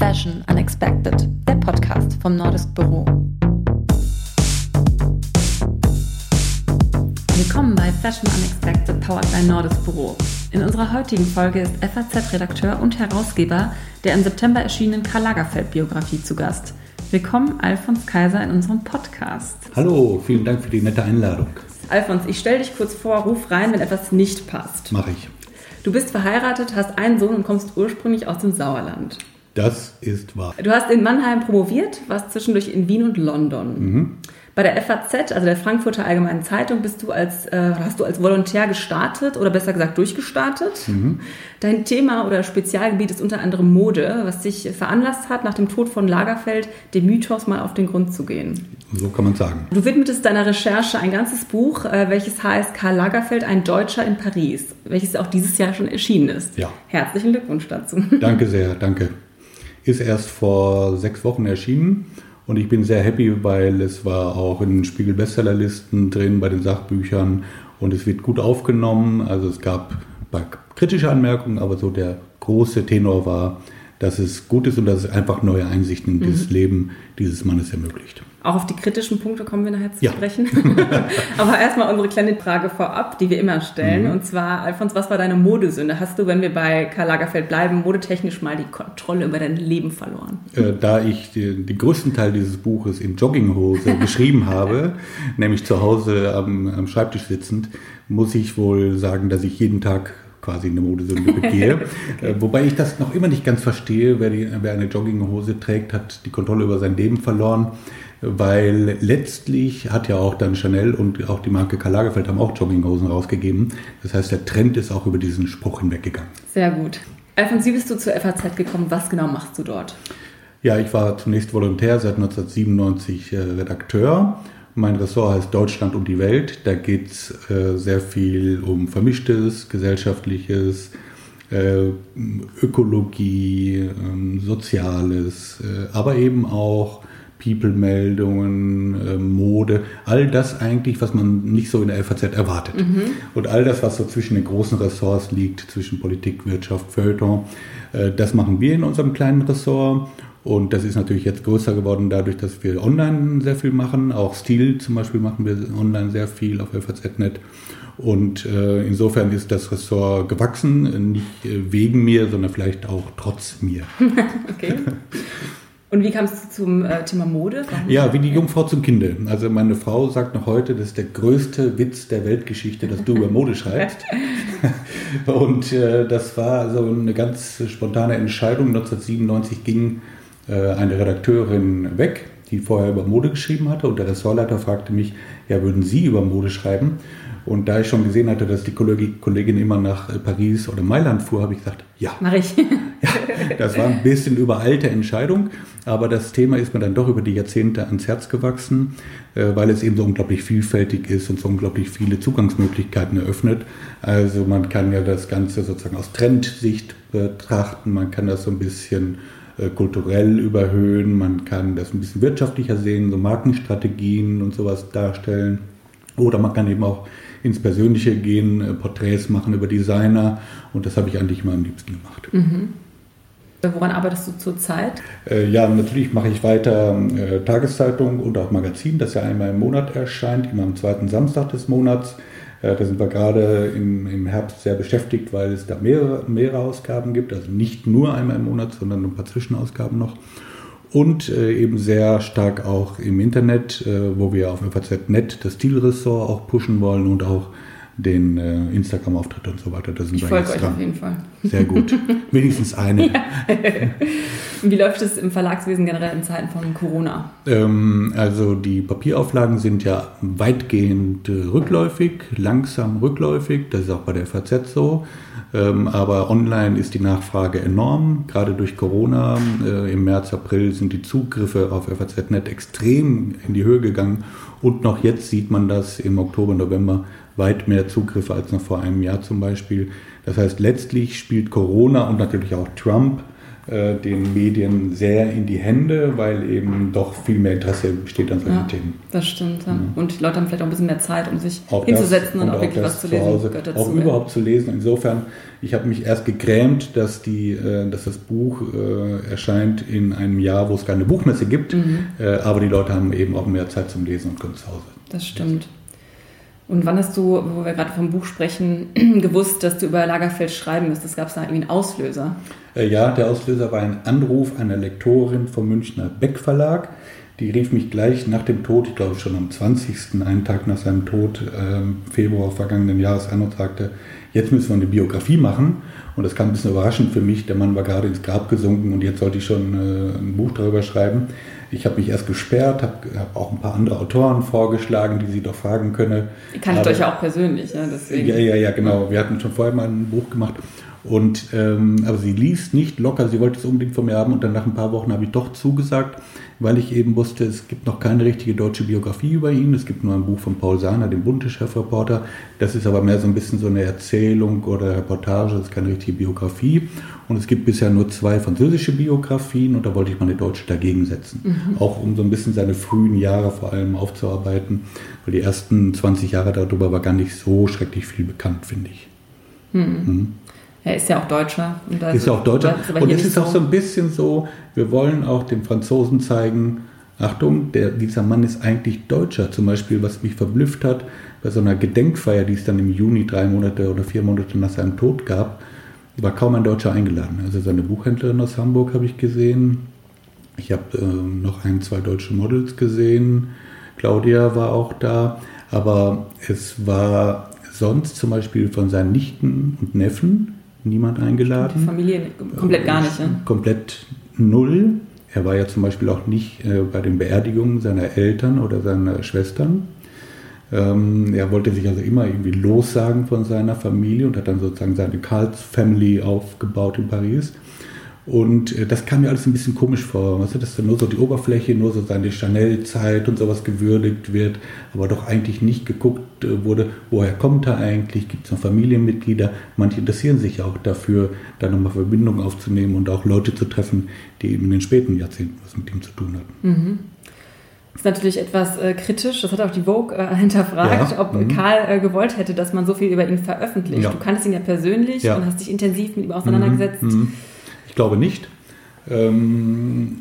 Fashion Unexpected, der Podcast vom Nordisk Büro. Willkommen bei Fashion Unexpected, powered by Nordisk Büro. In unserer heutigen Folge ist FAZ-Redakteur und Herausgeber der im September erschienenen Karl Lagerfeld-Biografie zu Gast. Willkommen, Alfons Kaiser, in unserem Podcast. Hallo, vielen Dank für die nette Einladung. Alfons, ich stelle dich kurz vor, ruf rein, wenn etwas nicht passt. Mache ich. Du bist verheiratet, hast einen Sohn und kommst ursprünglich aus dem Sauerland. Das ist wahr. Du hast in Mannheim promoviert, warst zwischendurch in Wien und London. Mhm. Bei der FAZ, also der Frankfurter Allgemeinen Zeitung, bist du als, äh, hast du als Volontär gestartet oder besser gesagt durchgestartet. Mhm. Dein Thema oder Spezialgebiet ist unter anderem Mode, was dich veranlasst hat, nach dem Tod von Lagerfeld dem Mythos mal auf den Grund zu gehen. So kann man sagen. Du widmetest deiner Recherche ein ganzes Buch, äh, welches heißt Karl Lagerfeld, ein Deutscher in Paris, welches auch dieses Jahr schon erschienen ist. Ja. Herzlichen Glückwunsch dazu. Danke sehr, danke. Ist erst vor sechs Wochen erschienen und ich bin sehr happy, weil es war auch in Spiegel Bestsellerlisten drin bei den Sachbüchern und es wird gut aufgenommen. Also es gab kritische Anmerkungen, aber so der große Tenor war, dass es gut ist und dass es einfach neue Einsichten in mhm. das Leben dieses Mannes ermöglicht. Auch auf die kritischen Punkte kommen wir nachher zu ja. sprechen. Aber erstmal unsere kleine Frage vorab, die wir immer stellen. Mhm. Und zwar, Alfons, was war deine Modesünde? Hast du, wenn wir bei Karl Lagerfeld bleiben, modetechnisch mal die Kontrolle über dein Leben verloren? Äh, da ich den, den, größten Teil dieses Buches in Jogginghose geschrieben habe, nämlich zu Hause am, am Schreibtisch sitzend, muss ich wohl sagen, dass ich jeden Tag quasi eine Modesünde begehe. okay. Äh, wobei ich das noch immer nicht ganz verstehe. Wer, die, wer eine Jogginghose trägt, hat die Kontrolle über sein Leben verloren weil letztlich hat ja auch dann Chanel und auch die Marke Karl Lagerfeld haben auch Jogginghosen rausgegeben. Das heißt, der Trend ist auch über diesen Spruch hinweggegangen. Sehr gut. Alfons, wie bist du zur FAZ gekommen? Was genau machst du dort? Ja, ich war zunächst Volontär, seit 1997 äh, Redakteur. Mein Ressort heißt Deutschland und die Welt. Da geht es äh, sehr viel um Vermischtes, Gesellschaftliches, äh, Ökologie, ähm, Soziales, äh, aber eben auch People-Meldungen, äh, Mode, all das eigentlich, was man nicht so in der FAZ erwartet. Mhm. Und all das, was so zwischen den großen Ressorts liegt, zwischen Politik, Wirtschaft, Feuilleton, äh, das machen wir in unserem kleinen Ressort. Und das ist natürlich jetzt größer geworden dadurch, dass wir online sehr viel machen. Auch Stil zum Beispiel machen wir online sehr viel auf FAZ.net. Und äh, insofern ist das Ressort gewachsen, nicht äh, wegen mir, sondern vielleicht auch trotz mir. okay. Und wie kamst du zum äh, Thema Mode? Warum ja, wie die Jungfrau zum Kinde. Also meine Frau sagt noch heute, das ist der größte Witz der Weltgeschichte, dass du über Mode schreibst. und äh, das war so eine ganz spontane Entscheidung. 1997 ging eine Redakteurin weg, die vorher über Mode geschrieben hatte. Und der Ressortleiter fragte mich, ja, würden Sie über Mode schreiben? Und da ich schon gesehen hatte, dass die Kollegin immer nach äh, Paris oder Mailand fuhr, habe ich gesagt, ja. Mach ich. ja, das war ein bisschen überalte Entscheidung, aber das Thema ist mir dann doch über die Jahrzehnte ans Herz gewachsen, äh, weil es eben so unglaublich vielfältig ist und so unglaublich viele Zugangsmöglichkeiten eröffnet. Also man kann ja das Ganze sozusagen aus Trendsicht betrachten, man kann das so ein bisschen äh, kulturell überhöhen, man kann das ein bisschen wirtschaftlicher sehen, so Markenstrategien und sowas darstellen. Oder man kann eben auch ins Persönliche gehen, äh, Porträts machen über Designer und das habe ich eigentlich immer am liebsten gemacht. Mhm. Woran arbeitest du zurzeit? Äh, ja, natürlich mache ich weiter äh, Tageszeitung und auch Magazin, das ja einmal im Monat erscheint, immer am zweiten Samstag des Monats. Äh, da sind wir gerade im, im, Herbst sehr beschäftigt, weil es da mehrere, mehrere Ausgaben gibt, also nicht nur einmal im Monat, sondern ein paar Zwischenausgaben noch und äh, eben sehr stark auch im Internet, äh, wo wir auf FAZ.net das Stilressort auch pushen wollen und auch den äh, Instagram-Auftritt und so weiter. Da sind ich folge euch auf jeden Fall. Sehr gut. Wenigstens eine. Wie läuft es im Verlagswesen generell in Zeiten von Corona? Ähm, also die Papierauflagen sind ja weitgehend rückläufig, langsam rückläufig. Das ist auch bei der FAZ so. Ähm, aber online ist die Nachfrage enorm. Gerade durch Corona äh, im März, April sind die Zugriffe auf FAZ.net extrem in die Höhe gegangen. Und noch jetzt sieht man das im Oktober, November weit mehr Zugriffe als noch vor einem Jahr zum Beispiel. Das heißt, letztlich spielt Corona und natürlich auch Trump äh, den Medien sehr in die Hände, weil eben doch viel mehr Interesse besteht an solchen ja, Themen. Das stimmt. Ja. Mhm. Und die Leute haben vielleicht auch ein bisschen mehr Zeit, um sich auch hinzusetzen und, und, auch wirklich was zu lesen. Hause, auch zu überhaupt zu lesen. Insofern, ich habe mich erst gegrämt, dass, die, äh, dass das Buch äh, erscheint in einem Jahr, wo es keine Buchmesse gibt. Mhm. aber die Leute haben eben auch mehr Zeit zum Lesen und können zu Hause. Das stimmt. Und wann hast du, wo wir gerade vom Buch sprechen, gewusst, dass du über Lagerfeld schreiben müsstest? Gab es da irgendwie einen Auslöser? Äh, ja, der Auslöser war ein Anruf einer Lektorin vom Münchner Beck Verlag. Die rief mich gleich nach dem Tod, ich glaube schon am 20., einen Tag nach seinem Tod, ähm, Februar vergangenen Jahres an und sagte, jetzt müssen wir eine Biografie machen. Und das kam ein bisschen überraschend für mich. Der Mann war gerade ins Grab gesunken und jetzt sollte ich schon äh, ein Buch darüber schreiben. Ich habe mich erst gesperrt, habe hab auch ein paar andere Autoren vorgeschlagen, die sie doch fragen könne. Ihr kanntet euch ja auch persönlich, ja, deswegen. Ja, ja, ja, genau. Wir hatten schon vorher mal ein Buch gemacht. Und, ähm, aber sie liest nicht locker, sie wollte es unbedingt von mir haben und dann nach ein paar Wochen habe ich doch zugesagt, weil ich eben wusste, es gibt noch keine richtige deutsche Biografie über ihn. Es gibt nur ein Buch von Paul Sahner, dem Bunte-Chefreporter. Das ist aber mehr so ein bisschen so eine Erzählung oder Reportage, das ist keine richtige Biografie. Und es gibt bisher nur zwei französische Biografien und da wollte ich mal eine deutsche dagegen setzen. Mhm. Auch um so ein bisschen seine frühen Jahre vor allem aufzuarbeiten, weil die ersten 20 Jahre darüber war gar nicht so schrecklich viel bekannt, finde ich. Mhm. Mhm. Er ist ja auch Deutscher. ist ja auch Deutscher. Und es ist auch so ein bisschen so, wir wollen auch den Franzosen zeigen, Achtung, der, dieser Mann ist eigentlich Deutscher. Zum Beispiel, was mich verblüfft hat, bei so einer Gedenkfeier, die es dann im Juni drei Monate oder vier Monate nach seinem Tod gab, war kaum ein Deutscher eingeladen. Also seine Buchhändlerin aus Hamburg habe ich gesehen. Ich habe äh, noch ein, zwei deutsche Models gesehen. Claudia war auch da. Aber es war sonst zum Beispiel von seinen Nichten und Neffen niemand eingeladen. Die Familie komplett gar nicht, ja? Komplett null. Er war ja zum Beispiel auch nicht äh, bei den Beerdigungen seiner Eltern oder seiner Schwestern. Ähm, er wollte sich also immer irgendwie lossagen von seiner Familie und hat dann sozusagen seine Karls Family aufgebaut in Paris. Und äh, das kam mir alles ein bisschen komisch vor, weißt du, dass dann nur so die Oberfläche, nur so seine Chanel-Zeit und sowas gewürdigt wird, aber doch eigentlich nicht geguckt äh, wurde, woher kommt er eigentlich, gibt es noch Familienmitglieder. Manche interessieren sich auch dafür, da nochmal Verbindungen aufzunehmen und auch Leute zu treffen, die eben in den späten Jahrzehnten was mit ihm zu tun hatten. Mhm. Das ist natürlich etwas äh, kritisch, das hat auch die Vogue äh, hinterfragt, ja. ob mhm. Karl äh, gewollt hätte, dass man so viel über ihn veröffentlicht. Ja. Du kannst ihn ja persönlich ja. und hast dich intensiv mit ihm auseinandergesetzt. Mhm. Ich glaube nicht. Ähm,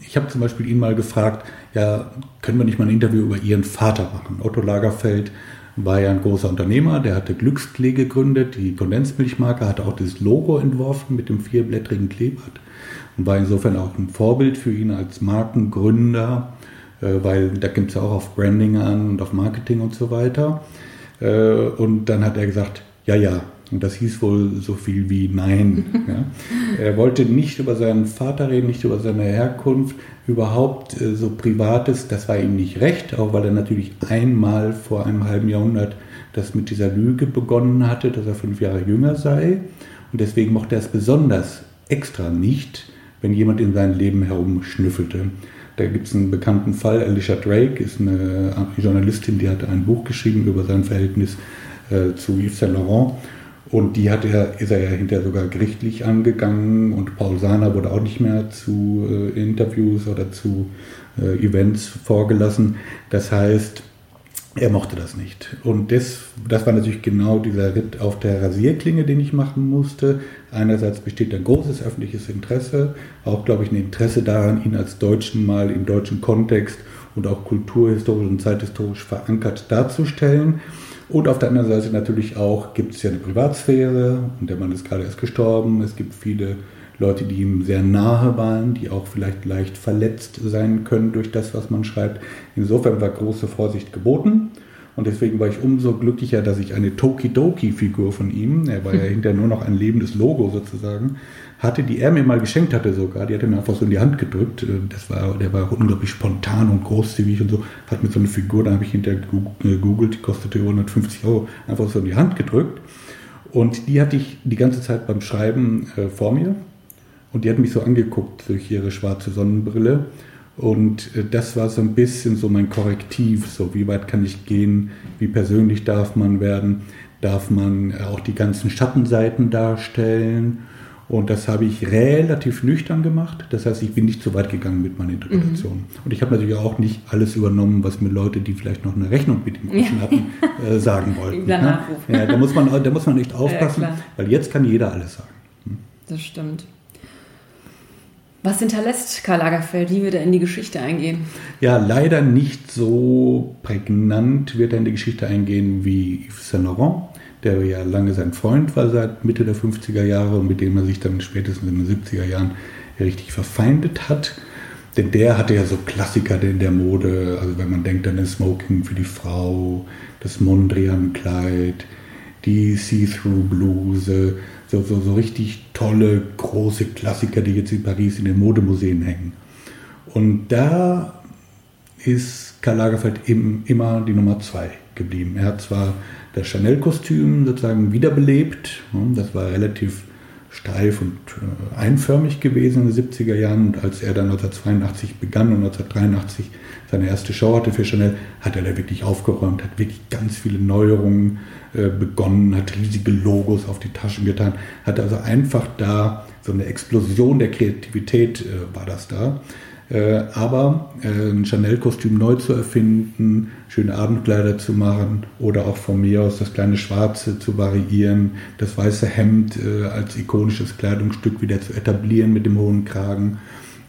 ich habe zum Beispiel ihn mal gefragt, ja, können wir nicht mal ein Interview über Ihren Vater machen? Otto Lagerfeld war ja ein großer Unternehmer, der hatte Glücksklee gegründet, die Kondensmilchmarke, hatte auch das Logo entworfen mit dem vierblättrigen Kleeblatt und war insofern auch ein Vorbild für ihn als Markengründer, äh, weil da gibt es ja auch auf Branding an und auf Marketing und so weiter. Äh, und dann hat er gesagt, ja, ja, und das hieß wohl so viel wie Nein. Ja. Er wollte nicht über seinen Vater reden, nicht über seine Herkunft, überhaupt äh, so Privates, das war ihm nicht recht, auch weil er natürlich einmal vor einem halben Jahrhundert das mit dieser Lüge begonnen hatte, dass er fünf Jahre jünger sei. Und deswegen mochte er es besonders extra nicht, wenn jemand in sein Leben herumschnüffelte. Da gibt es einen bekannten Fall, Alicia Drake ist eine Journalistin, die hat ein Buch geschrieben über sein Verhältnis äh, zu Yves Saint Laurent und die hat er, ist er ja hinterher sogar gerichtlich angegangen und Paul Sahner wurde auch nicht mehr zu äh, Interviews oder zu äh, Events vorgelassen. Das heißt, er mochte das nicht. Und das, das war natürlich genau dieser Ritt auf der Rasierklinge, den ich machen musste. Einerseits besteht ein großes öffentliches Interesse, auch glaube ich ein Interesse daran, ihn als Deutschen mal im deutschen Kontext und auch kulturhistorisch und zeithistorisch verankert darzustellen. Und auf der anderen Seite natürlich auch gibt es ja eine Privatsphäre und der Mann ist gerade erst gestorben. Es gibt viele Leute, die ihm sehr nahe waren, die auch vielleicht leicht verletzt sein können durch das, was man schreibt. Insofern war große Vorsicht geboten. Und deswegen war ich umso glücklicher, dass ich eine Tokidoki-Figur von ihm, er war ja hinterher nur noch ein lebendes Logo sozusagen, hatte, die er mir mal geschenkt hatte sogar. Die hat er mir einfach so in die Hand gedrückt. Äh, das war, der war unglaublich spontan und großzügig und so. Hat mir so eine Figur, da habe ich hinterher gegoogelt, die kostete 150 Euro, einfach so in die Hand gedrückt. Und die hatte ich die ganze Zeit beim Schreiben äh, vor mir. Und die hat mich so angeguckt durch ihre schwarze Sonnenbrille. Und äh, das war so ein bisschen so mein Korrektiv, so wie weit kann ich gehen, wie persönlich darf man werden, darf man auch die ganzen Schattenseiten darstellen Und das habe ich relativ nüchtern gemacht. Das heißt, ich bin nicht so weit gegangen mit meiner Interpretation. Mhm. Und ich habe natürlich auch nicht alles übernommen, was mir Leute, die vielleicht noch eine Rechnung mit dem Kunden hatten, äh, sagen wollten. Ne? Ja, da, muss man, da muss man echt aufpassen, ja, weil jetzt kann jeder alles sagen. Hm? Das stimmt. Was hinterlässt Karl Lagerfeld? Wie wird er in die Geschichte eingehen? Ja, leider nicht so prägnant wird er in die Geschichte eingehen wie Yves Saint Laurent der ja lange sein Freund war seit Mitte der 50er Jahre und mit dem er sich dann spätestens in den 70er Jahren richtig verfeindet hat. Denn der hatte ja so Klassiker in der Mode, also wenn man denkt an den Smoking für die Frau, das Mondrian-Kleid, die See-Through-Bluse, so, so, so richtig tolle, große Klassiker, die jetzt in Paris in den Modemuseen hängen. Und da ist Karl Lagerfeld eben immer die Nummer zwei geblieben. Er hat zwar das Chanel-Kostüm sozusagen wiederbelebt. Das war relativ steif und äh, einförmig gewesen in den 70er Jahren. Und als er dann 1982 begann und 1983 seine erste Show hatte für Chanel, hat er da wirklich aufgeräumt, hat wirklich ganz viele Neuerungen äh, begonnen, hat riesige Logos auf die Taschen getan, hat also einfach da so eine Explosion der Kreativität äh, war das da. Äh, aber äh, ein Chanel-Kostüm neu zu erfinden, schöne Abendkleider zu machen oder auch von mir aus das kleine Schwarze zu variieren, das weiße Hemd äh, als ikonisches Kleidungsstück wieder zu etablieren mit dem hohen Kragen.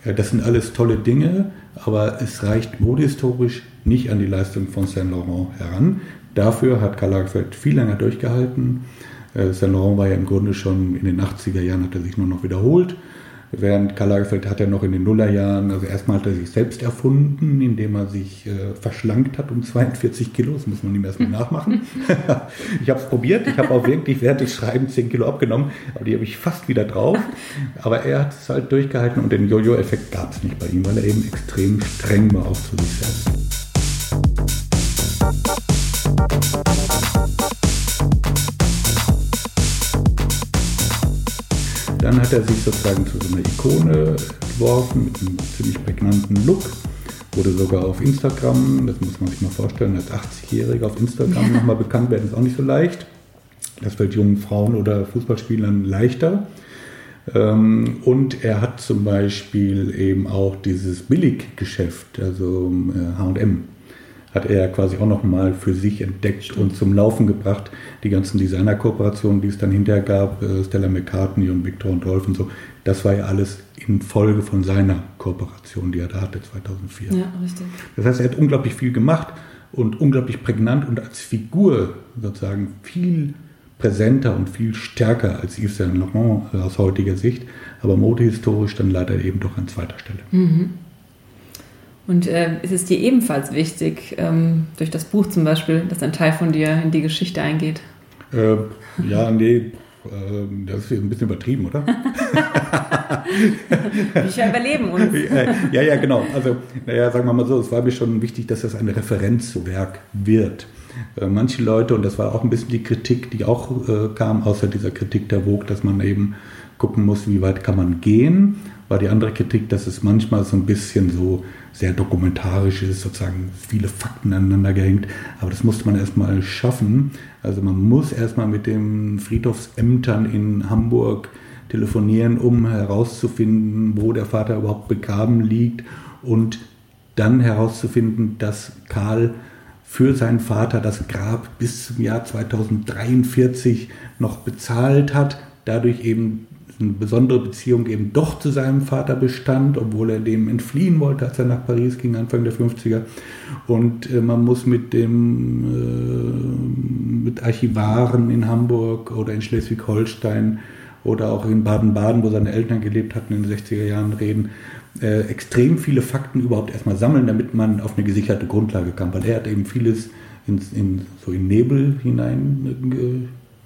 das sind alles tolle Dinge, aber es reicht modehistorisch nicht an die Leistung von Saint Laurent heran. Dafür hat Karl Lagerfeld viel länger durchgehalten. Saint Laurent war ja im Grunde schon in den 80er Jahren, hat er sich nur noch wiederholt. Während Karl Lagerfeld hat er noch in den Nullerjahren, also erstmal hat er sich selbst erfunden, indem er sich äh, verschlankt hat um 42 Kilo. Das muss man ihm erstmal nachmachen. ich habe es probiert. Ich habe auch wirklich während des Schreibens 10 Kilo abgenommen, aber die habe ich fast wieder drauf. Aber er hat es halt durchgehalten und den Jojo-Effekt gab es nicht bei ihm, weil er eben extrem streng war auch zu sich selbst. Dann hat er sich sozusagen zu so einer Ikone geworfen mit einem ziemlich prägnanten Look. Wurde sogar auf Instagram, das muss man sich mal vorstellen, als 80-Jähriger auf Instagram ja. nochmal bekannt werden, ist auch nicht so leicht. Das fällt jungen Frauen oder Fußballspielern leichter. Ähm, und er hat zum Beispiel eben auch dieses Billiggeschäft, also HM, hat er quasi auch nochmal für sich entdeckt Stimmt. und zum Laufen gebracht. Die ganzen Designer-Kooperationen, die es dann hinterher gab, äh, Stella McCartney und Victor und Rolf und so, das war ja alles in Folge von seiner Kooperation, die er da hatte 2004. Ja, richtig. Das heißt, er hat unglaublich viel gemacht und unglaublich prägnant und als Figur sozusagen viel präsenter und viel stärker als Yves Saint Laurent äh, aus heutiger Sicht, aber modehistorisch dann leider eben doch an zweiter Stelle. Mhm. Und äh, ist es dir ebenfalls wichtig, ähm, durch das Buch zum Beispiel, dass ein Teil von dir in die Geschichte eingeht? Äh, ja, nee, äh, das ist ein bisschen übertrieben, oder? Bücher überleben uns. ja, ja, genau. Also, naja, sagen wir mal so, es war mir schon wichtig, dass das ein Referenzwerk wird. Äh, manche Leute, und das war auch ein bisschen die Kritik, die auch äh, kam, außer dieser Kritik der Vogue, dass man eben gucken muss, wie weit kann man gehen, war die andere Kritik, dass es manchmal so ein bisschen so sehr dokumentarisch ist, sozusagen viele Fakten aneinander gehängt. Aber das musste man erstmal schaffen. Also man muss erstmal mit den Friedhofsämtern in Hamburg telefonieren, um herauszufinden, wo der Vater überhaupt begraben liegt und dann herauszufinden, dass Karl für seinen Vater das Grab bis zum Jahr 2043 noch bezahlt hat, dadurch eben eine besondere Beziehung eben doch zu seinem Vater bestand, obwohl er dem entfliehen wollte, als er nach Paris ging, Anfang der 50er. Und äh, man muss mit dem äh, mit Archivaren in Hamburg oder in Schleswig-Holstein oder auch in Baden-Baden, wo seine Eltern gelebt hatten in den 60er Jahren, reden, äh, extrem viele Fakten überhaupt erstmal sammeln, damit man auf eine gesicherte Grundlage kam, weil er hat eben vieles in, in so in Nebel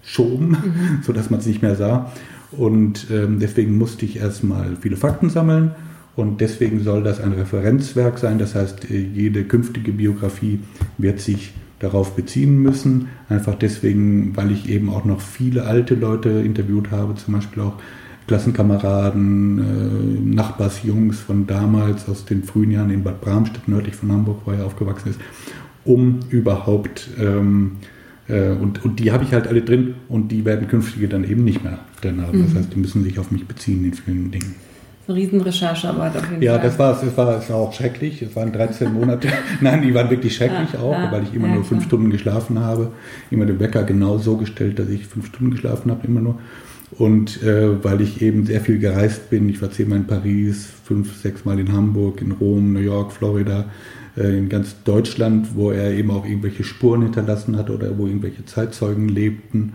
hineingeschoben, mhm. sodass man es nicht mehr sah. Und ähm, deswegen musste ich erstmal viele Fakten sammeln. Und deswegen soll das ein Referenzwerk sein. Das heißt, äh, jede künftige Biografie wird sich darauf beziehen müssen. Einfach deswegen, weil ich eben auch noch viele alte Leute interviewt habe, zum Beispiel auch Klassenkameraden, äh, Nachbarsjungs von damals aus den frühen Jahren in Bad Bramstedt, nördlich von Hamburg, wo er aufgewachsen ist, um überhaupt ähm, Äh, und, und die habe ich halt alle drin und die werden künftige dann eben nicht mehr drin haben. Das mhm. heißt, die müssen sich auf mich beziehen in vielen Dingen. So Riesenrecherchearbeit auf jeden ja, Fall. Ja, das war es. Es war, es war auch schrecklich. Es waren 13 Monate. Nein, die waren wirklich schrecklich ja, auch, ja, weil ich immer ja, nur fünf Stunden geschlafen habe. Immer den Wecker genau so gestellt, dass ich fünf Stunden geschlafen habe, immer nur. Und äh, weil ich eben sehr viel gereist bin, ich war zehnmal in Paris, fünf, sechs Mal in Hamburg, in Rom, New York, Florida, äh, in ganz Deutschland, wo er eben auch irgendwelche Spuren hinterlassen hat oder wo irgendwelche Zeitzeugen lebten.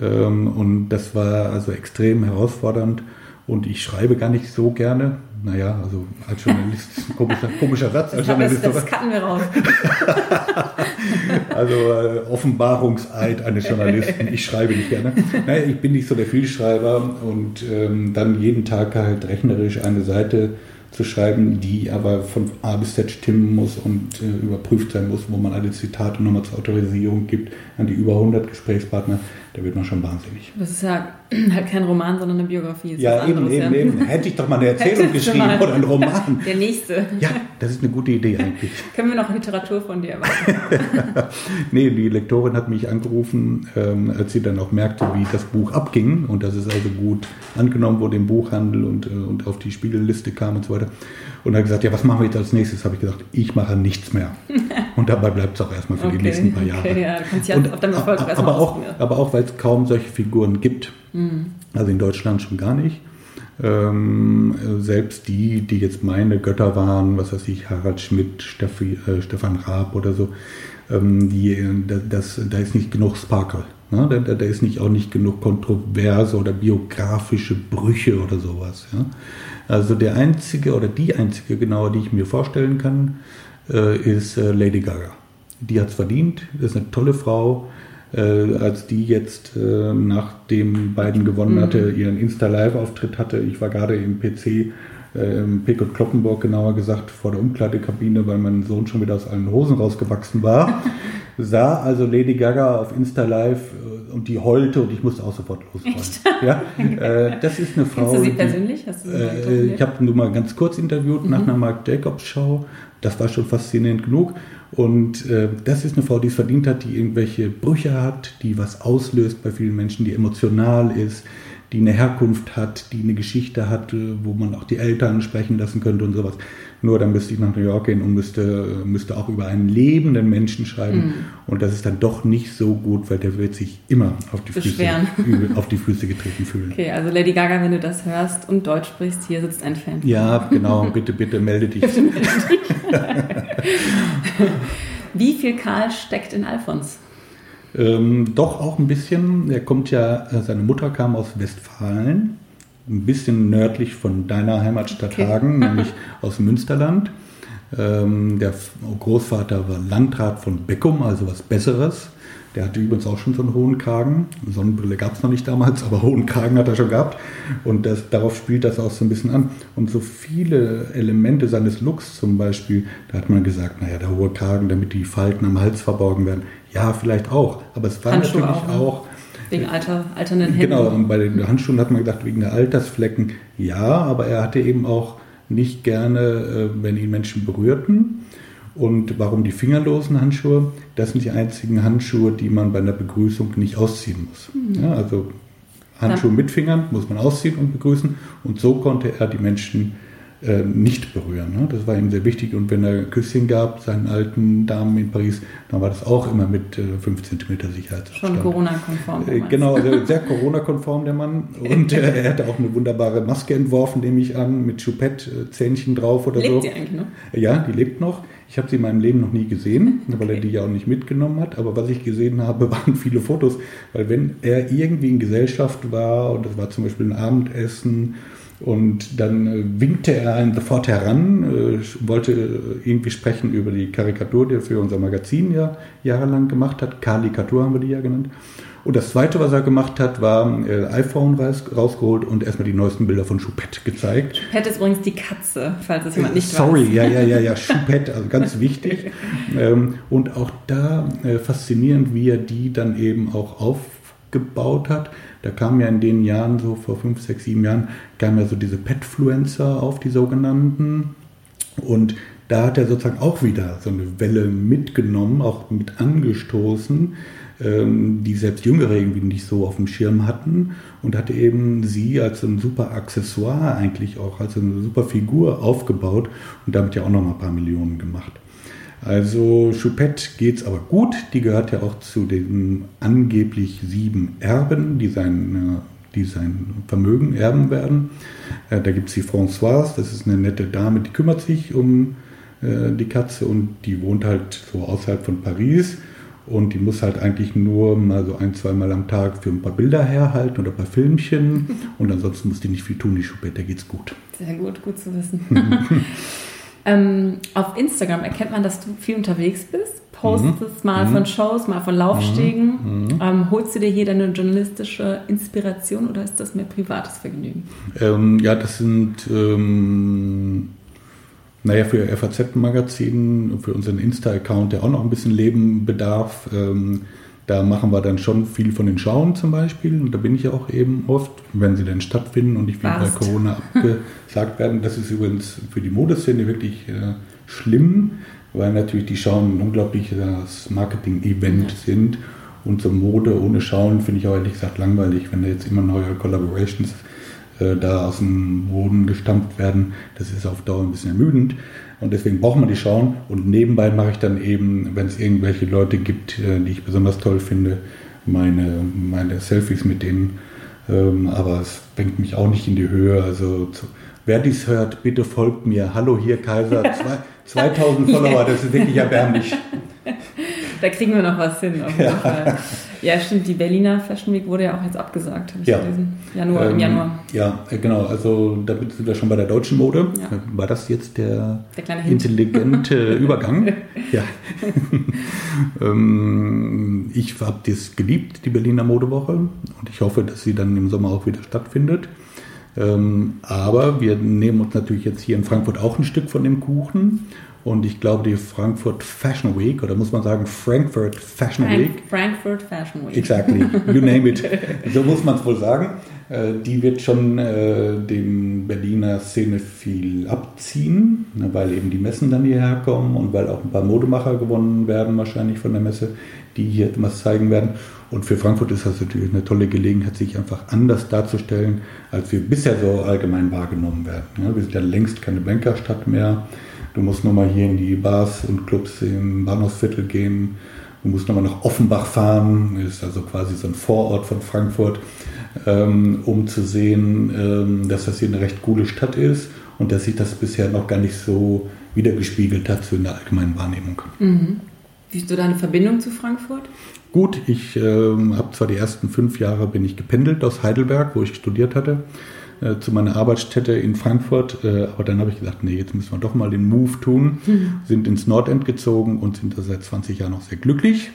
Ähm, und das war also extrem herausfordernd. Und ich schreibe gar nicht so gerne. Naja, also als Journalist, komischer, komischer Satz. Als Journalist, das, das cutten wir raus. also äh, Offenbarungseid eines Journalisten. Ich schreibe nicht gerne. Naja, ich bin nicht so der Vielschreiber und ähm, dann jeden Tag halt rechnerisch eine Seite zu schreiben, die aber von A bis Z stimmen muss und äh, überprüft sein muss, wo man alle Zitate nochmal zur Autorisierung gibt an die über 100 Gesprächspartner da wird man schon wahnsinnig. Das ist ja halt kein Roman, sondern eine Biografie. Ja, eben, eben, ja. eben. Hätte ich doch mal eine Erzählung geschrieben oder ein Roman. Der nächste. Ja, das ist eine gute Idee eigentlich. Können wir noch Literatur von dir erwarten? nee, die Lektorin hat mich angerufen, ähm, als sie dann auch merkte, wie das Buch abging und dass es also gut angenommen wurde im Buchhandel und, äh, und auf die Spiegelliste kam und so weiter. Und hat gesagt, ja, was machen wir jetzt als nächstes? Habe ich gesagt, ich mache nichts mehr. Und dabei bleibt es auch erstmal für okay, die nächsten paar Jahre. Okay, ja, kannst ja und, auf deinem Erfolg aber, auch, aber auch, weil es kaum solche Figuren gibt. Mhm. Also in Deutschland schon gar nicht. Ähm, selbst die, die jetzt meine Götter waren, was weiß ich, Harald Schmidt, Steffi, äh, Stefan Raab oder so, ähm, die, das, da ist nicht genug Sparkle. Ne? Da, da, ist nicht auch nicht genug Kontroverse oder biografische Brüche oder sowas. Ja? Also der einzige oder die einzige genauer, die ich mir vorstellen kann, äh, ist äh, Lady Gaga. Die hat es verdient, ist eine tolle Frau. Äh, als die jetzt äh, nachdem Biden gewonnen mhm. hatte, ihren Insta-Live-Auftritt hatte, ich war gerade im PC, äh, im Pick und Kloppenburg genauer gesagt, vor der Umkleidekabine, weil mein Sohn schon wieder aus allen Hosen rausgewachsen war, sah also Lady Gaga auf Insta Live äh, und die heulte und ich musste auch sofort losfahren. Ja, äh, das ist eine Frau. Kennst du sie persönlich? Hast du sie äh, ich habe nur mal ganz kurz interviewt mhm. nach einer Mark Jacobs Show. Das war schon faszinierend genug. Und äh, das ist eine Frau, die es verdient hat, die irgendwelche Brüche hat, die was auslöst bei vielen Menschen, die emotional ist, die eine Herkunft hat, die eine Geschichte hat, äh, wo man auch die Eltern sprechen lassen könnte und sowas. Nur dann müsste ich nach New York gehen und müsste, müsste auch über einen lebenden Menschen schreiben. Mhm. Und das ist dann doch nicht so gut, weil der wird sich immer auf die, Füße, auf die Füße getreten fühlen. Okay, also Lady Gaga, wenn du das hörst und Deutsch sprichst, hier sitzt ein Fan. Ja, genau. Bitte, bitte melde dich. bitte melde dich. Wie viel Karl steckt in Alfons? Ähm, doch auch ein bisschen. Er kommt ja, äh, seine Mutter kam aus Westfalen ein bisschen nördlich von deiner Heimatstadt okay. Hagen, nämlich aus Münsterland. Ähm, der Großvater war Landrat von Beckum, also was Besseres. Der hatte übrigens auch schon so einen hohen Kragen. Sonnenbrille gab es noch nicht damals, aber hohen Kragen hat er schon gehabt. Und das, darauf spielt das auch so ein bisschen an. Und so viele Elemente seines Looks zum Beispiel, da hat man gesagt, naja, der hohe Kragen, damit die Falten am Hals verborgen werden. Ja, vielleicht auch. Aber es war Handschuhe natürlich auch, ne? auch Wegen alter, alternden Händen. Genau, und bei den Handschuhen hat man gedacht, wegen der Altersflecken. Ja, aber er hatte eben auch nicht gerne, äh, wenn ihn Menschen berührten. Und warum die fingerlosen Handschuhe? Das sind die einzigen Handschuhe, die man bei einer Begrüßung nicht ausziehen muss. Mhm. Ja, also Handschuhe ja. mit Fingern muss man ausziehen und begrüßen. Und so konnte er die Menschen äh, nicht berühren. Ne? Das war ihm sehr wichtig. Und wenn er Küsschen gab, seinen alten Damen in Paris, dann war das auch immer mit äh, 5 cm Sicherheitsabstand. Schon Corona-konform. Äh, genau, also sehr Corona-konform der Mann. Und äh, er hatte auch eine wunderbare Maske entworfen, nehme ich an, mit Choupette-Zähnchen drauf oder lebt so. Lebt sie eigentlich noch? Ja, die lebt noch. Ich habe sie in meinem Leben noch nie gesehen, okay. weil er die ja auch nicht mitgenommen hat. Aber was ich gesehen habe, waren viele Fotos. Weil wenn er irgendwie in Gesellschaft war, und das war zum Beispiel ein Abendessen, und dann äh, winkte er einen sofort heran, äh, wollte irgendwie sprechen über die Karikatur, die er für unser Magazin ja jahrelang gemacht hat. Karikatur haben wir die ja genannt. Und das Zweite, was er gemacht hat, war äh, iPhone raus, rausgeholt und erstmal die neuesten Bilder von Choupette gezeigt. Choupette ist übrigens die Katze, falls das jemand nicht Sorry, weiß. Sorry, ja, ja, ja, ja, Choupette, also ganz wichtig. ähm, und auch da faszinierend, wie er die dann eben auch aufgebaut hat. Da kam ja in den Jahren, so vor fünf, sechs, sieben Jahren, kamen ja so diese Petfluencer auf, die sogenannten. Und da hat er sozusagen auch wieder so eine Welle mitgenommen, auch mit angestoßen, ähm, die selbst Jüngere irgendwie nicht so auf dem Schirm hatten und hatte eben sie als ein super Accessoire eigentlich auch, als eine super Figur aufgebaut und damit ja auch noch mal ein paar Millionen gemacht. Also Choupette geht es aber gut. Die gehört ja auch zu den angeblich sieben Erben, die sein, die sein Vermögen erben werden. Äh, da gibt es die Françoise, das ist eine nette Dame, die kümmert sich um äh, die Katze und die wohnt halt so außerhalb von Paris. Und die muss halt eigentlich nur mal so ein, zwei Mal am Tag für ein paar Bilder herhalten oder ein paar Filmchen. Und ansonsten muss die nicht viel tun, die Choupette, der geht's gut. Sehr gut, gut zu wissen. ähm, auf Instagram erkennt man, dass du viel unterwegs bist. Postest mhm. mal mhm. von Shows, mal von Laufstegen. Mhm. mhm. Ähm, holst du dir hier deine journalistische Inspiration oder ist das mehr privates Vergnügen? Ähm, ja, das sind ähm, naja, für FAZ-Magazin, für unseren Insta-Account, der auch noch ein bisschen Leben bedarf, ähm, da machen wir dann schon viel von den Schauen zum Beispiel. Und da bin ich ja auch eben oft, wenn sie denn stattfinden und nicht wie bei Corona abgesagt werden. Das ist übrigens für die Modeszene wirklich äh, schlimm, weil natürlich die Schauen ein unglaubliches Marketing-Event ja. sind. Und so Mode ohne Schauen finde ich auch ehrlich gesagt langweilig, wenn da jetzt immer neue Collaborations äh, da aus dem Boden gestampft werden. Das ist auf Dauer ein bisschen ermüdend. Und deswegen braucht man die schauen. Und nebenbei mache ich dann eben, wenn es irgendwelche Leute gibt, äh, die ich besonders toll finde, meine, meine Selfies mit denen. Ähm, aber es bringt mich auch nicht in die Höhe. Also wer dies hört, bitte folgt mir. Hallo hier Kaiser, zwei, 2000 Follower, das ist wirklich erbärmlich. da kriegen wir noch was hin, auf jeden ja. Fall. Ja, stimmt. Die Berliner Fashion Week wurde ja auch jetzt abgesagt, habe ich ja. gelesen. Januar, ähm, Im Januar. Ja, äh, genau. Also da sind wir schon bei der deutschen Mode. Ja. War das jetzt der, der intelligente Übergang? ja. ähm, ich habe das geliebt, die Berliner Modewoche. Und ich hoffe, dass sie dann im Sommer auch wieder stattfindet. Ähm, aber wir nehmen uns natürlich jetzt hier in Frankfurt auch ein Stück von dem Kuchen und ich glaube, die Frankfurt Fashion Week, oder muss man sagen Frankfurt Fashion Frank Week? Frankfurt Fashion Week. Exactly, you name it. So muss man es wohl sagen. Äh, die wird schon äh, dem Berliner Szene viel abziehen, ne, weil eben die Messen dann hierher kommen und weil auch ein paar Modemacher gewonnen werden, wahrscheinlich von der Messe, die hier was zeigen werden. Und für Frankfurt ist das natürlich eine tolle Gelegenheit, sich einfach anders darzustellen, als wir bisher so allgemein wahrgenommen werden. wir sind ja längst keine Bankerstadt mehr. Du musst nochmal hier in die Bars und Clubs im Bahnhofsviertel gehen. Du musst nochmal nach Offenbach fahren, ist also quasi so ein Vorort von Frankfurt, ähm, um zu sehen, ähm, dass das hier eine recht coole Stadt ist und dass sich das bisher noch gar nicht so wiedergespiegelt hat so in der allgemeinen Wahrnehmung. Mhm. Wie ist du deine Verbindung zu Frankfurt? Gut, ich ähm, habe zwar die ersten fünf Jahre bin ich gependelt aus Heidelberg, wo ich studiert hatte, äh, zu meiner Arbeitsstätte in Frankfurt. Äh, aber dann habe ich gesagt, nee, jetzt müssen wir doch mal den Move tun. Mhm. Sind ins Nordend gezogen und sind da seit 20 Jahren noch sehr glücklich.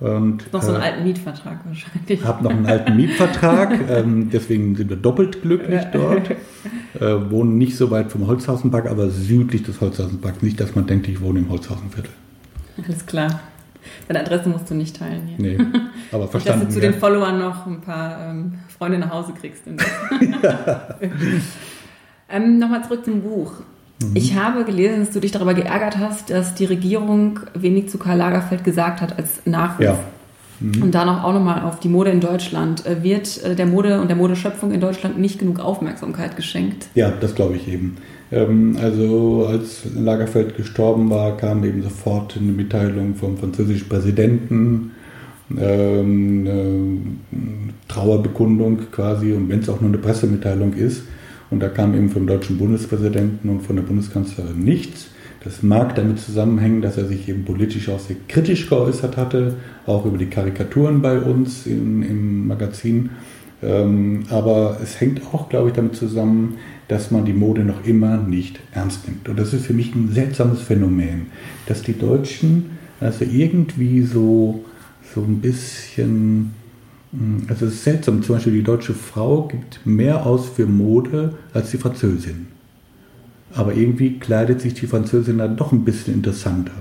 Und, noch so einen äh, alten Mietvertrag wahrscheinlich. Habe noch einen alten Mietvertrag, ähm, deswegen sind wir doppelt glücklich dort. Äh, wohnen nicht so weit vom Holzhausenpark, aber südlich des Holzhausenparks. Nicht, dass man denkt, ich wohne im Holzhausenviertel. Alles klar. Deine Adresse musst du nicht teilen hier. Nee, aber verstanden. Dass du zu ja. den Followern noch ein paar ähm, Freunde nach Hause kriegst. ja. ähm, Nochmal zurück zum Buch. Mhm. Ich habe gelesen, dass du dich darüber geärgert hast, dass die Regierung wenig zu Karl Lagerfeld gesagt hat als Nachruf. Ja. Mhm. Und da noch auch nochmal auf die Mode in Deutschland. Äh, wird äh, der Mode und der Modeschöpfung in Deutschland nicht genug Aufmerksamkeit geschenkt? Ja, das glaube ich eben. Ähm, also als Lagerfeld gestorben war, kam eben sofort eine Mitteilung vom französischen Präsidenten, ähm, Trauerbekundung quasi, und wenn es auch nur eine Pressemitteilung ist. Und da kam eben vom deutschen Bundespräsidenten und von der Bundeskanzlerin nichts. Das mag damit zusammenhängen, dass er sich eben politisch auch sehr kritisch geäußert hatte, auch über die Karikaturen bei uns in, im Magazin. Ähm, aber es hängt auch, glaube ich, damit zusammen, dass man die Mode noch immer nicht ernst nimmt. Und das ist für mich ein seltsames Phänomen, dass die Deutschen also irgendwie so, so ein bisschen, hm, also es ist seltsam, zum Beispiel die deutsche Frau gibt mehr aus für Mode als die Französin. Aber irgendwie kleidet sich die Französin dann doch ein bisschen interessanter,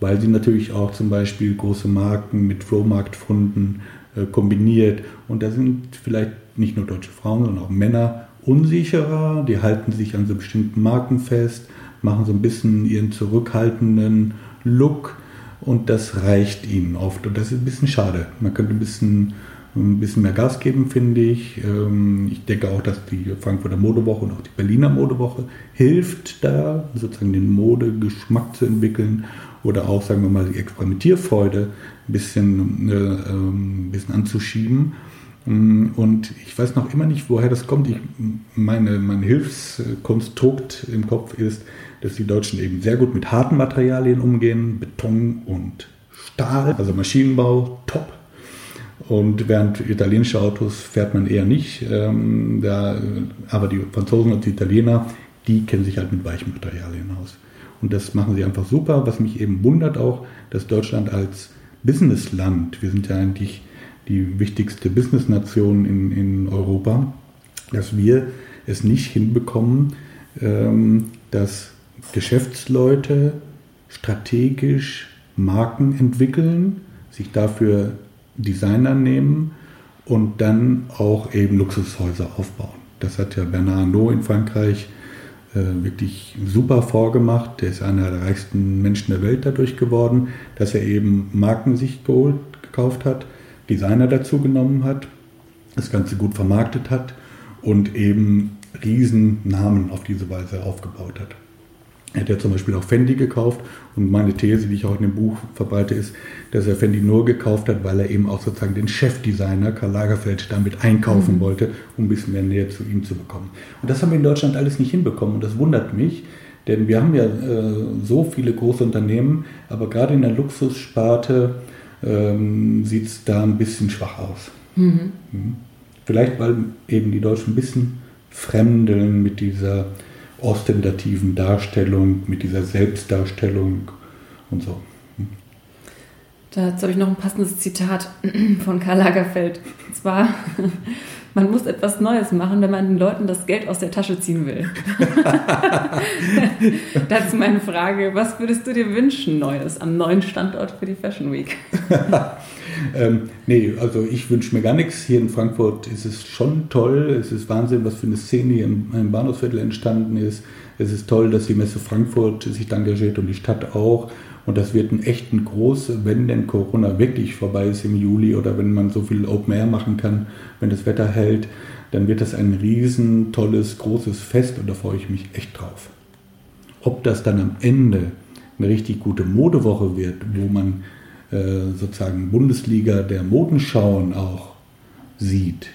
weil sie natürlich auch zum Beispiel große Marken mit Flohmarktfunden kombiniert. Und da sind vielleicht nicht nur deutsche Frauen, sondern auch Männer unsicherer, die halten sich an so bestimmten Marken fest, machen so ein bisschen ihren zurückhaltenden Look und das reicht ihnen oft. Und das ist ein bisschen schade. Man könnte ein bisschen, ein bisschen mehr Gas geben, finde ich. Ähm, ich denke auch, dass die Frankfurter Modewoche und auch die Berliner Modewoche hilft da, sozusagen den Modegeschmack zu entwickeln oder auch, sagen wir mal, die Experimentierfreude ein bisschen, äh, ähm, ein bisschen anzuschieben. Mm, und ich weiß noch immer nicht, woher das kommt. Ich, meine, mein Hilfskonstrukt im Kopf ist, dass die Deutschen eben sehr gut mit harten Materialien umgehen, Beton und Stahl, also Maschinenbau, top. Und während italienische Autos fährt man eher nicht. Ähm, da, aber die Franzosen und die Italiener, die kennen sich halt mit weichen Materialien aus. Und das machen sie einfach super. Was mich eben wundert auch, dass Deutschland als Businessland, wir sind ja eigentlich die wichtigste Businessnation in, in Europa, dass wir es nicht hinbekommen, ähm, dass Geschäftsleute strategisch Marken entwickeln, sich dafür Designer nehmen und dann auch eben Luxushäuser aufbauen. Das hat ja Bernard Arnault in Frankreich äh, wirklich super vorgemacht. Der ist einer der reichsten Menschen der Welt dadurch geworden, dass er eben Marken sich geholt, gekauft hat, Designer dazu genommen hat, das Ganze gut vermarktet hat und eben Riesennamen auf diese Weise aufgebaut hat. Er hat ja zum Beispiel auch Fendi gekauft und meine These, die ich auch in dem Buch verbreite, ist, dass er Fendi nur gekauft hat, weil er eben auch sozusagen den Chefdesigner Karl Lagerfeld damit einkaufen mhm. wollte, um ein bisschen mehr Nähe zu ihm zu bekommen. Und das haben wir in Deutschland alles nicht hinbekommen und das wundert mich, denn wir haben ja äh, so viele große Unternehmen, aber gerade in der Luxussparte ähm, sieht es da ein bisschen schwach aus. Mhm. Mhm. Vielleicht, weil eben die Deutschen ein bisschen fremdeln mit dieser ostentativen Darstellung, mit dieser Selbstdarstellung und so. Dazu habe ich noch ein passendes Zitat von Karl Lagerfeld. Und zwar, man muss etwas Neues machen, wenn man den Leuten das Geld aus der Tasche ziehen will. Dazu meine Frage, was würdest du dir wünschen Neues am neuen Standort für die Fashion Week? ähm, nee, also ich wünsche mir gar nichts. Hier in Frankfurt ist es schon toll. Es ist Wahnsinn, was für eine Szene hier im, im Bahnhofsviertel entstanden ist. Es ist toll, dass die Messe Frankfurt sich da engagiert und die Stadt auch. Und das wird ein echt ein groß, wenn denn Corona wirklich vorbei ist im Juli oder wenn man so viel Open Air machen kann, wenn das Wetter hält, dann wird das ein riesen, tolles, großes Fest und da freue ich mich echt drauf. Ob das dann am Ende eine richtig gute Modewoche wird, wo man sozusagen Bundesliga der Modenschauen auch sieht,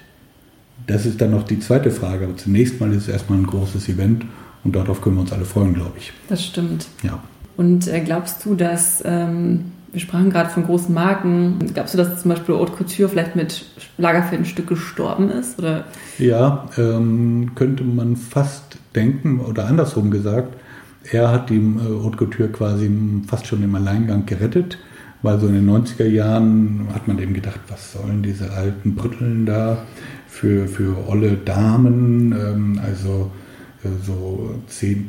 das ist dann noch die zweite Frage. Aber zunächst mal ist es erstmal ein großes Event und darauf können wir uns alle freuen, glaube ich. Das stimmt. Ja. Und äh, glaubst du, dass, ähm, wir sprachen gerade von großen Marken, glaubst du, dass zum Beispiel Haute Couture vielleicht mit Lagerfeld ein Stück gestorben ist? Oder? Ja, ähm, könnte man fast denken oder andersrum gesagt. Er hat die äh, Haute Couture quasi fast schon im Alleingang gerettet, weil so in den 90er Jahren hat man eben gedacht, was sollen diese alten Brütteln da für, für olle Damen, ähm, also so 10.000,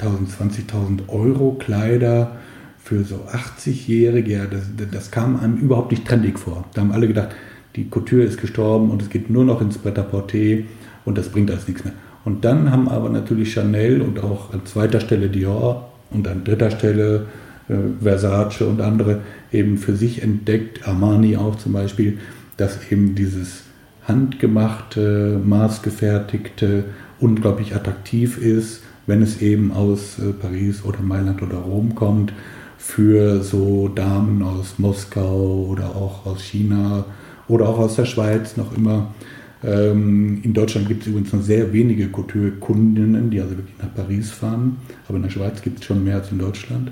20.000 Euro Kleider für so 80-Jährige, ja, das, das kam einem überhaupt nicht trendig vor. Da haben alle gedacht, die Couture ist gestorben und es geht nur noch ins Pret-à-Porter und das bringt alles nichts mehr. Und dann haben aber natürlich Chanel und auch an zweiter Stelle Dior und an dritter Stelle äh, Versace und andere eben für sich entdeckt, Armani auch zum Beispiel, dass eben dieses handgemachte, maßgefertigte unglaublich attraktiv ist, wenn es eben aus äh, Paris oder Mailand oder Rom kommt, für so Damen aus Moskau oder auch aus China oder auch aus der Schweiz noch immer. Ähm, in Deutschland gibt es übrigens noch sehr wenige Couture-Kundinnen, die also wirklich nach Paris fahren, aber in der Schweiz gibt es schon mehr als in Deutschland.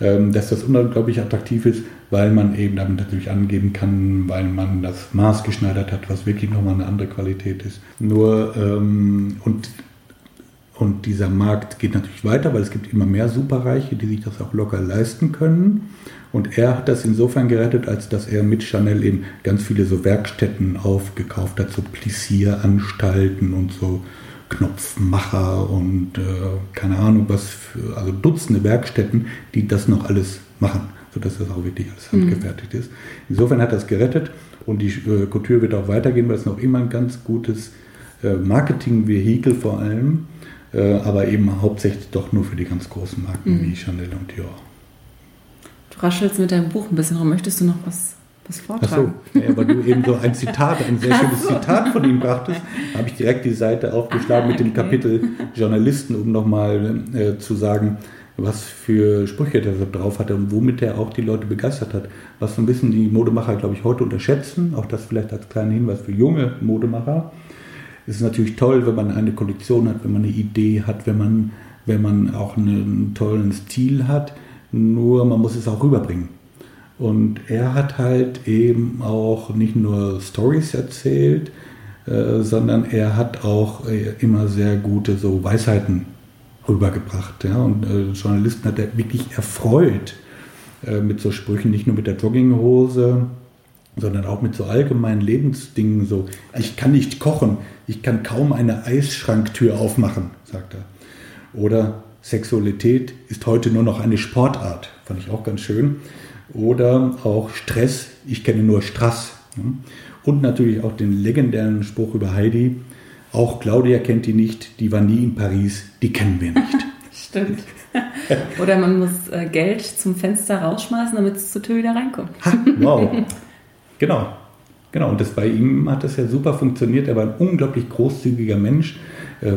Ähm, dass das unglaublich attraktiv ist, weil man eben damit natürlich angeben kann, weil man das Maß geschneidert hat, was wirklich nochmal eine andere Qualität ist. Nur, ähm, und, und dieser Markt geht natürlich weiter, weil es gibt immer mehr Superreiche, die sich das auch locker leisten können. Und er hat das insofern gerettet, als dass er mit Chanel eben ganz viele so Werkstätten aufgekauft hat, so Plissieраnstalten und so Knopfmacher und äh, keine Ahnung was, für, also Dutzende Werkstätten, die das noch alles machen, sodass das auch wirklich alles mhm. handgefertigt mhm. ist. Insofern hat das gerettet und die äh, Couture wird auch weitergehen, weil es noch immer ein ganz gutes äh, Marketing-Vehikel vor allem, äh, aber eben hauptsächlich doch nur für die ganz großen Marken mhm. wie Chanel und Dior. Du raschelst mit deinem Buch ein bisschen rum. Möchtest du noch was, was vortragen? Ach so, ja, weil du eben so ein Zitat, ein sehr schönes Zitat von ihm brachtest, habe ich direkt die Seite aufgeschlagen ah, mit dem Kapitel Journalisten, um nochmal äh, zu sagen, was für Sprüche der so drauf hatte und womit er auch die Leute begeistert hat. Was so ein bisschen die Modemacher, glaube ich, heute unterschätzen, auch das vielleicht als kleiner Hinweis für junge Modemacher. Es ist natürlich toll, wenn man eine Kollektion hat, wenn man eine Idee hat, wenn man, wenn man auch einen tollen Stil hat, nur man muss es auch rüberbringen. Und er hat halt eben auch nicht nur Stories erzählt, äh, sondern er hat auch äh, immer sehr gute so Weisheiten rübergebracht. Ja? Und äh, Journalisten hat er wirklich erfreut äh, mit so Sprüchen, nicht nur mit der Jogginghose, sondern auch mit so allgemeinen Lebensdingen. So, ich kann nicht kochen, ich kann kaum eine Eisschranktür aufmachen, sagt er. Oder Sexualität ist heute nur noch eine Sportart, fand ich auch ganz schön. Oder auch Stress, ich kenne nur Strass. Und natürlich auch den legendären Spruch über Heidi, auch Claudia kennt die nicht, die war nie in Paris, die kennen wir nicht. Stimmt. Oder man muss äh, Geld zum Fenster rausschmeißen, damit es zur Tür wieder reinkommt. Ha, wow. genau. Genau, und das bei ihm hat das ja super funktioniert. Er war ein unglaublich großzügiger Mensch. Äh,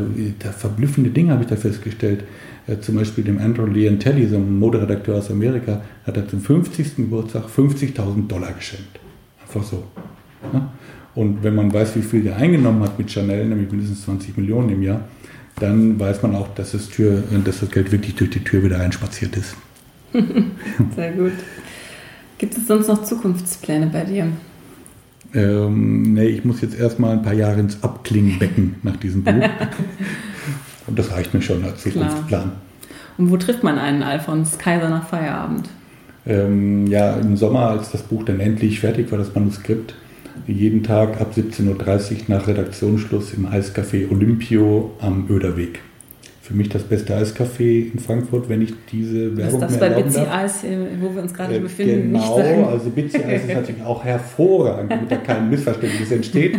verblüffende Dinge habe ich da festgestellt. Äh, zum Beispiel dem Andrew Leontelli, so einem Moderedakteur aus Amerika, hat er zum 50. Geburtstag 50.000 Dollar geschenkt. Einfach so. Und wenn man weiß, wie viel der eingenommen hat mit Chanel, nämlich mindestens 20 Millionen im Jahr, dann weiß man auch, dass das, Tür, dass das Geld wirklich durch die Tür wieder einspaziert ist. Sehr gut. Gibt es sonst noch Zukunftspläne bei dir? Ähm, nee, ich muss jetzt erstmal ein paar Jahre ins Abklingenbecken nach diesem Buch. Und das reicht mir schon als Zukunftsplan. Und wo trifft man einen Alfons Kaiser nach Feierabend? Ähm, ja, im Sommer, als das Buch dann endlich fertig war, das Manuskript, jeden Tag ab 17.30 Uhr nach Redaktionsschluss im Eiscafé Olympio am Öderweg. Für mich das beste Eiscafé in Frankfurt, wenn ich diese Werbung Was ist das bei Bizzi Eis, wo wir uns gerade äh, befinden? Genau, also Bizzi Eis ist natürlich auch hervorragend, damit da kein Missverständnis entsteht.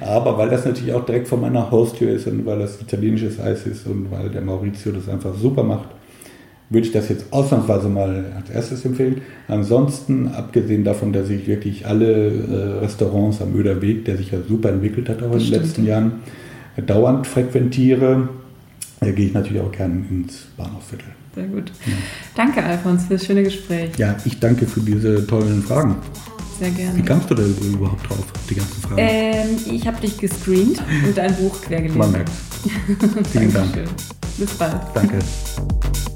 Aber weil das natürlich auch direkt vor meiner Haustür ist und weil das italienisches Eis ist und weil der Maurizio das einfach super macht, würde ich das jetzt ausnahmsweise mal als erstes empfehlen. Ansonsten, abgesehen davon, dass ich wirklich alle äh, Restaurants am Öderweg, der sich ja super entwickelt hat auch in den letzten Jahren, dauernd frequentiere, äh, gehe ich natürlich auch gerne ins Bahnhofsviertel. Sehr gut. Ja. Danke, Alfons, für das schöne Gespräch. Ja, ich danke für diese tollen Fragen. Sehr gerne. Wie kamst du da überhaupt drauf, die ganzen Fragen? Ähm, ich habe dich gescreent und dein Buch quer gelesen. Man merkt. Vielen Dank. Bis bald. Danke.